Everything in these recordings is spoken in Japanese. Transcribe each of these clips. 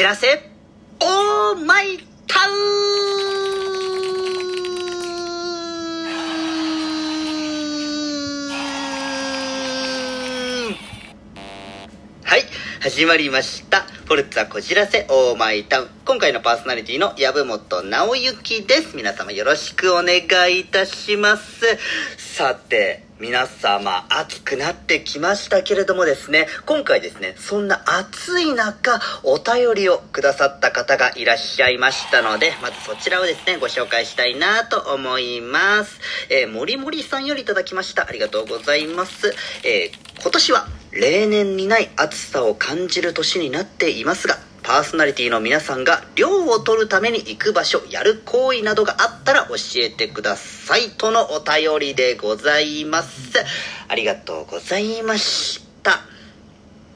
じらせ。オーマイタウンはい始まりました。フォルツァこじらせ。オーマイタウン今回のパーソナリティの籔本直之です。皆様よろしくお願いいたします。さて皆様暑くなってきましたけれどもですね今回ですねそんな暑い中お便りをくださった方がいらっしゃいましたのでまずそちらをですねご紹介したいなと思います。えー、もりもりさんよりいただきました。ありがとうございます。えー、今年は例年にない暑さを感じる年になっていますがパーソナリティの皆さんが涼を取るために行く場所やる行為などがあったら教えてくださいとのお便りでございます。ありがとうございました。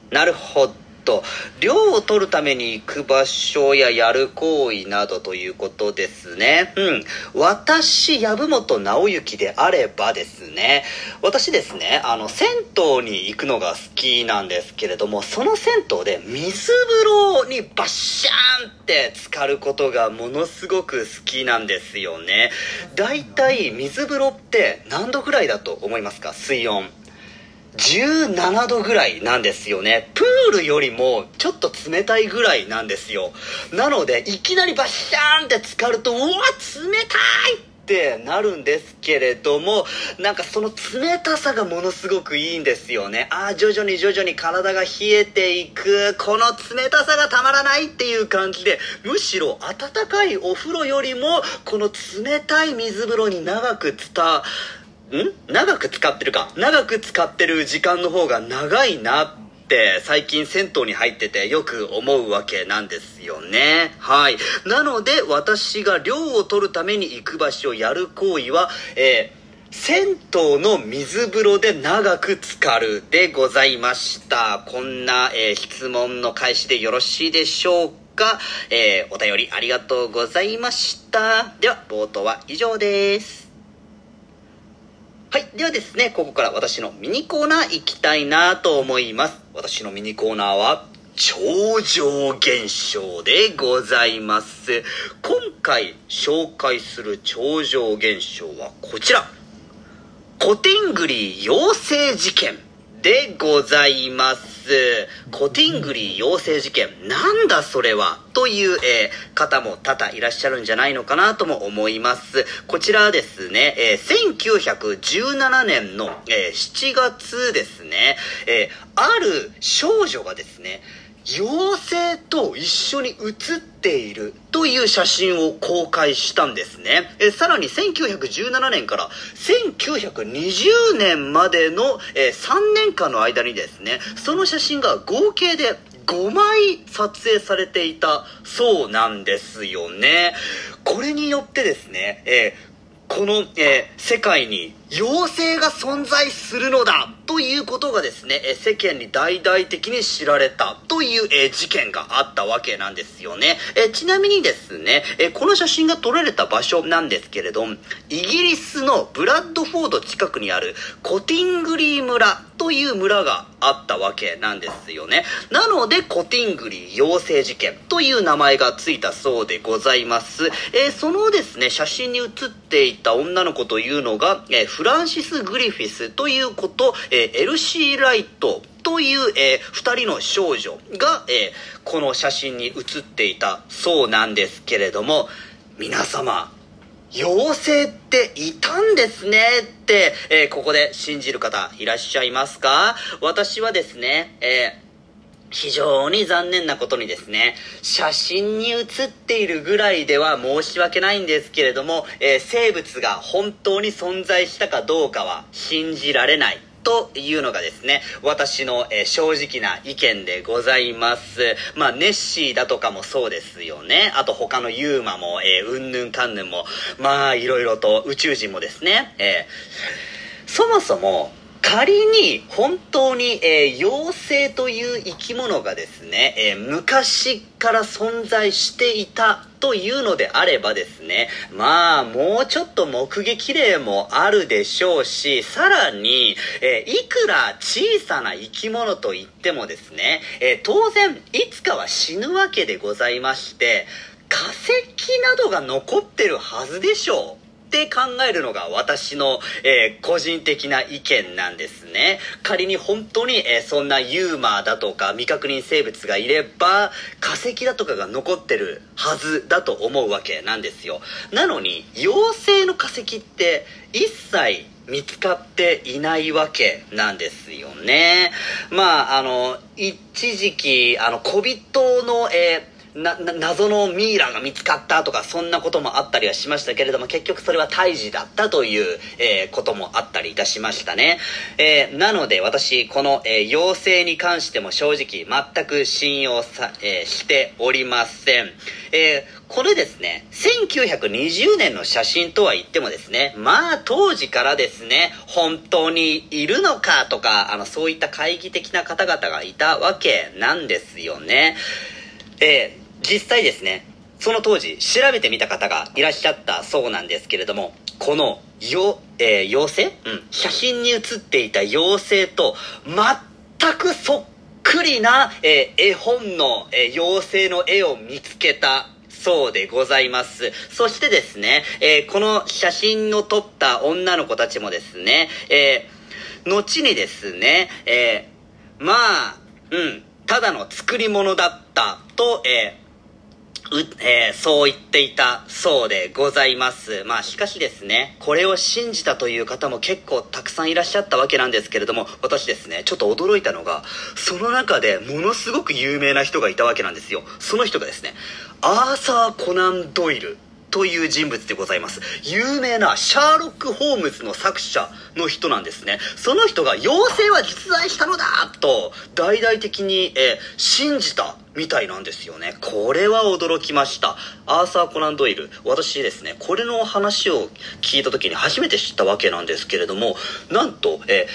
なるほど。と量を取るために行く場所ややる行為などということですね。うん。私籔本直之であればですね。私ですねあの銭湯に行くのが好きなんですけれどもその銭湯で水風呂にバッシャーンって浸かることがものすごく好きなんですよね。だいたい水風呂って何度ぐらいだと思いますか？水温。17度ぐらいなんですよね。プールよりもちょっと冷たいぐらいなんですよ。なのでいきなりバッシャーンって浸かるとうわ冷たいってなるんですけれどもなんかその冷たさがものすごくいいんですよね。ああ徐々に徐々に体が冷えていく。この冷たさがたまらないっていう感じでむしろ温かいお風呂よりもこの冷たい水風呂に長く伝わん？長く使ってるか。長く使ってる時間の方が長いなって最近銭湯に入っててよく思うわけなんですよね。はい。なので私が涼を取るために行く場所をやる行為はえー銭湯の水風呂で長く浸かるでございました。こんな、えー、質問の開始でよろしいでしょうか、えー、お便りありがとうございました。では冒頭は以上です。はい。ではですね、ここから私のミニコーナー行きたいなと思います。私のミニコーナーは、超常現象でございます。今回紹介する超常現象はこちら。コティングリー妖精事件でございます。コティングリー妖精事件。なんだそれは？という、えー、方も多々いらっしゃるんじゃないのかなとも思います。こちらですね、えー、1917年の、えー、7月ですね、えある少女がですね、と一緒に写っているという写真を公開したんですね。えさらに1917年から1920年までの、え3年間の間にですね、その写真が合計で5枚撮影されていたそうなんですよね。これによってですね、えー、この、えー、世界に妖精が存在するのだということがですね、世間に大々的に知られたという事件があったわけなんですよね。ちなみにですね、この写真が撮られた場所なんですけれど、イギリスのブラッドフォード近くにあるコティングリー村という村があったわけなんですよね。なので、コティングリー妖精事件という名前がついたそうでございます。えそのですね、写真に写っていた女の子というのが、フランシス・グリフィスという子と、えエルシー・ライトという、えー、2人の少女が、えー、この写真に写っていたそうなんですけれども皆様妖精っていたんですねって、えー、ここで信じる方いらっしゃいますか？私はですね、えー非常に残念なことにですね、写真に写っているぐらいでは申し訳ないんですけれども、えー、生物が本当に存在したかどうかは信じられない。というのがですね、私の、えー、正直な意見でございます。まあ、ネッシーだとかもそうですよね。あと他のユーマも、えー、うんぬんかんぬんも、まあ、いろいろと宇宙人もですね、えー、そもそも、仮に本当に、えー、妖精という生き物がですね、えー、昔から存在していたというのであればですね、まあ、もうちょっと目撃例もあるでしょうし、さらに、えー、いくら小さな生き物といってもですね、え当然、いつかは死ぬわけでございまして、化石などが残ってるはずでしょう。って考えるのが私の、えー、個人的な意見なんですね。仮に本当に、えー、そんなユーマーだとか未確認生物がいれば化石だとかが残ってるはずだと思うわけなんですよ。なのに妖精の化石って一切見つかっていないわけなんですよね。まあ、あの、一時期、あの、小人の、えーな、謎のミイラが見つかったとか、そんなこともあったりはしましたけれども、結局それは胎児だったという、えー、こともあったりいたしましたね。えー、なので私、この、えー、妖精に関しても正直全く信用さ、えしておりません。えこれですね、1920年の写真とは言ってもですね、まあ当時からですね、本当にいるのかとか、あの、そういった懐疑的な方々がいたわけなんですよね。えー実際ですね、その当時調べてみた方がいらっしゃったそうなんですけれども、このよ、えー、妖精？うん。写真に写っていた妖精と全くそっくりな、えー、絵本の、えー、妖精の絵を見つけたそうでございます。そしてですね、えー、この写真を撮った女の子たちもですね、えー、後にですね、えー、まあ、うん、ただの作り物だったと、えー、えー、そう言っていたそうでございます。まあしかしですね、これを信じたという方も結構たくさんいらっしゃったわけなんですけれども、私ですね、ちょっと驚いたのが、その中でものすごく有名な人がいたわけなんですよ。その人がですね、アーサー・コナン・ドイルという人物でございます。有名なシャーロック・ホームズの作者の人なんですね。その人が妖精は実在したのだと大々的に、え信じたみたいなんですよね。これは驚きました。アーサー・コナン・ドイル。私ですね、これの話を聞いた時に初めて知ったわけなんですけれども、なんと、え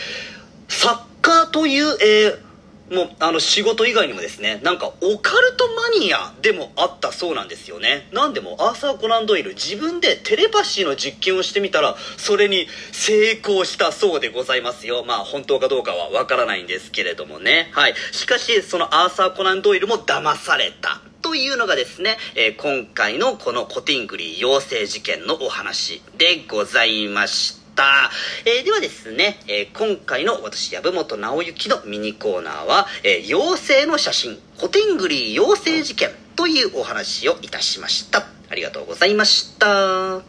サッカーという、えーもうあの仕事以外にもですねなんかオカルトマニアでもあったそうなんですよね。なんでもアーサー・コナン・ドイル自分でテレパシーの実験をしてみたらそれに成功したそうでございますよ。まあ本当かどうかはわからないんですけれどもね。はい。しかしそのアーサー・コナン・ドイルも騙されたというのがですね、えー、今回のこのコティングリー養成事件のお話でございました。た。えー、ではですね、えー、今回の私、籔本直之のミニコーナーは、えー、妖精の写真、コテングリー妖精事件というお話をいたしました。ありがとうございました。は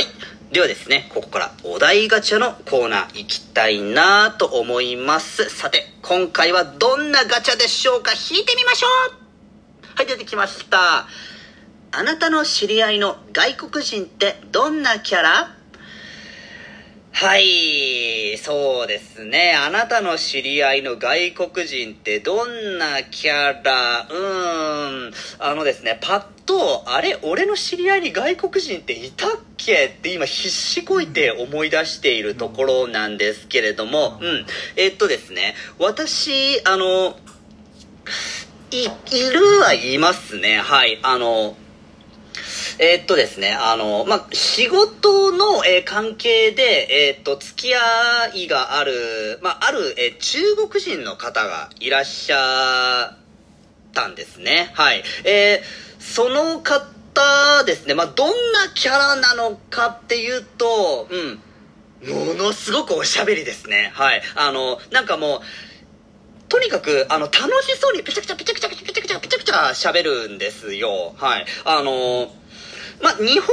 い。ではですね、ここからお題ガチャのコーナー行きたいなと思います。さて、今回はどんなガチャでしょうか？引いてみましょうはい、出てきました。あなたの知り合いの外国人ってどんなキャラ？はい、そうですね。あなたの知り合いの外国人ってどんなキャラ？うーん。あのですね、パッと、あれ俺の知り合いに外国人っていたっけ？って今必死こいて思い出しているところなんですけれども、うん。えっとですね、私、あの、い、いるはいますね。はい。あの、えー、っとですね、あの、まあ、仕事の、えー、関係で、えー、っと、付き合いがある、まあ、ある、え中国人の方がいらっしゃったんですね。はい。えその方ですね、まあ、どんなキャラなのかっていうと、うん、ものすごくおしゃべりですね。はい。あの、なんかもう、とにかく、あの、楽しそうにペチャクチャペチャクチャペチャクチャペチャクチャ喋るんですよ。はい。あのまあ、日本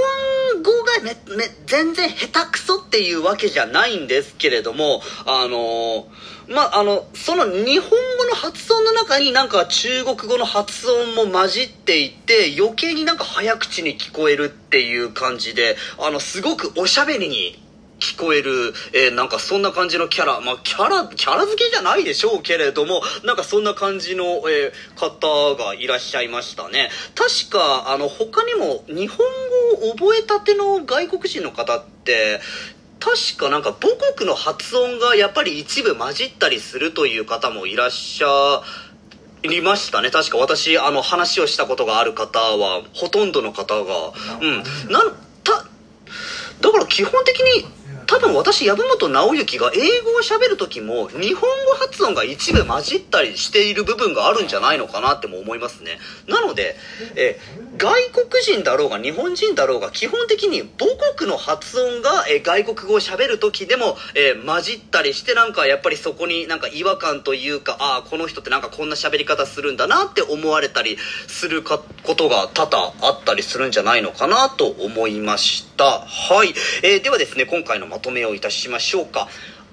語がめ、め、全然下手くそっていうわけじゃないんですけれども、あのまあ、あの、その日本語の発音の中になんか中国語の発音も混じっていて、余計になんか早口に聞こえるっていう感じで、あの、すごくおしゃべりに聞こえる、えー、なんかそんな感じのキャラ、まあ、キャラ、キャラ付けじゃないでしょうけれども、なんかそんな感じの、えー、方がいらっしゃいましたね。確か、あの、他にも日本語を覚えたての外国人の方って、確かなんか母国の発音がやっぱり一部混じったりするという方もいらっしゃいましたね。確か私あの話をしたことがある方はほとんどの方が。うん。なんただから基本的に多分私籔本直之が英語を喋る時も日本語発音が一部混じったりしている部分があるんじゃないのかなっても思いますね。なのでえ外国人だろうが日本人だろうが基本的に母国の発音がえ外国語を喋る時でもえ混じったりしてなんかやっぱりそこになんか違和感というかああこの人ってなんかこんな喋り方するんだなって思われたりすることが多々あったりするんじゃないのかなと思いました。はい、えーではですね今回のまとめをいたしましょうか。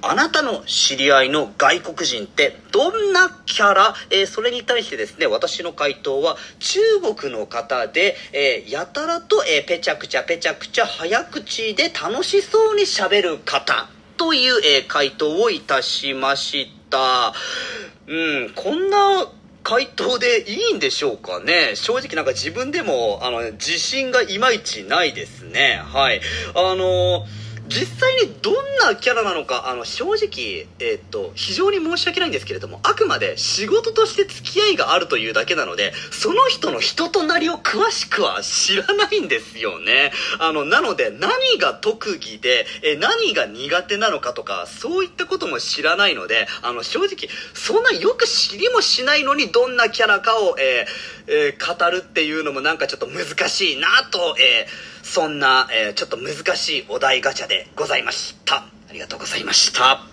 あなたの知り合いの外国人ってどんなキャラ、えーそれに対してですね、私の回答は中国の方で、えーやたらと、えーペチャクチャペチャクチャ早口で楽しそうに喋る方という、え回答をいたしました。うん、こんな回答でいいんでしょうかね？正直なんか自分でもあの自信がいまいちないですね。はい。あの実際にどんなキャラなのかあの正直、えっと非常に申し訳ないんですけれどもあくまで仕事として付き合いがあるというだけなのでその人の人となりを詳しくは知らないんですよね。あのなので何が特技でえ何が苦手なのかとかそういったことも知らないのであの正直そんなよく知りもしないのにどんなキャラかを、えーえー語るっていうのもなんかちょっと難しいなと、えーそんな、えーちょっと難しいお題ガチャでございましたありがとうございましたは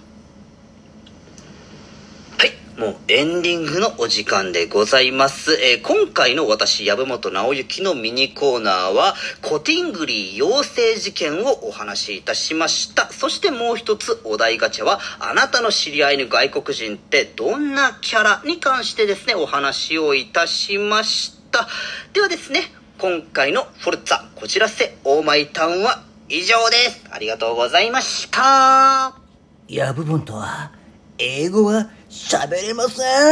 い、もうエンディングのお時間でございます。えー今回の私、籔本直之のミニコーナーは、コティングリー養成事件をお話しいたしました。そしてもう一つお題ガチャは、あなたの知り合いの外国人ってどんなキャラに関してですね、お話をいたしました。ではですね、今回のフォルツァこちらせオーマイタウンは以上です。ありがとうございました。ヤブボンとは、英語は喋れません。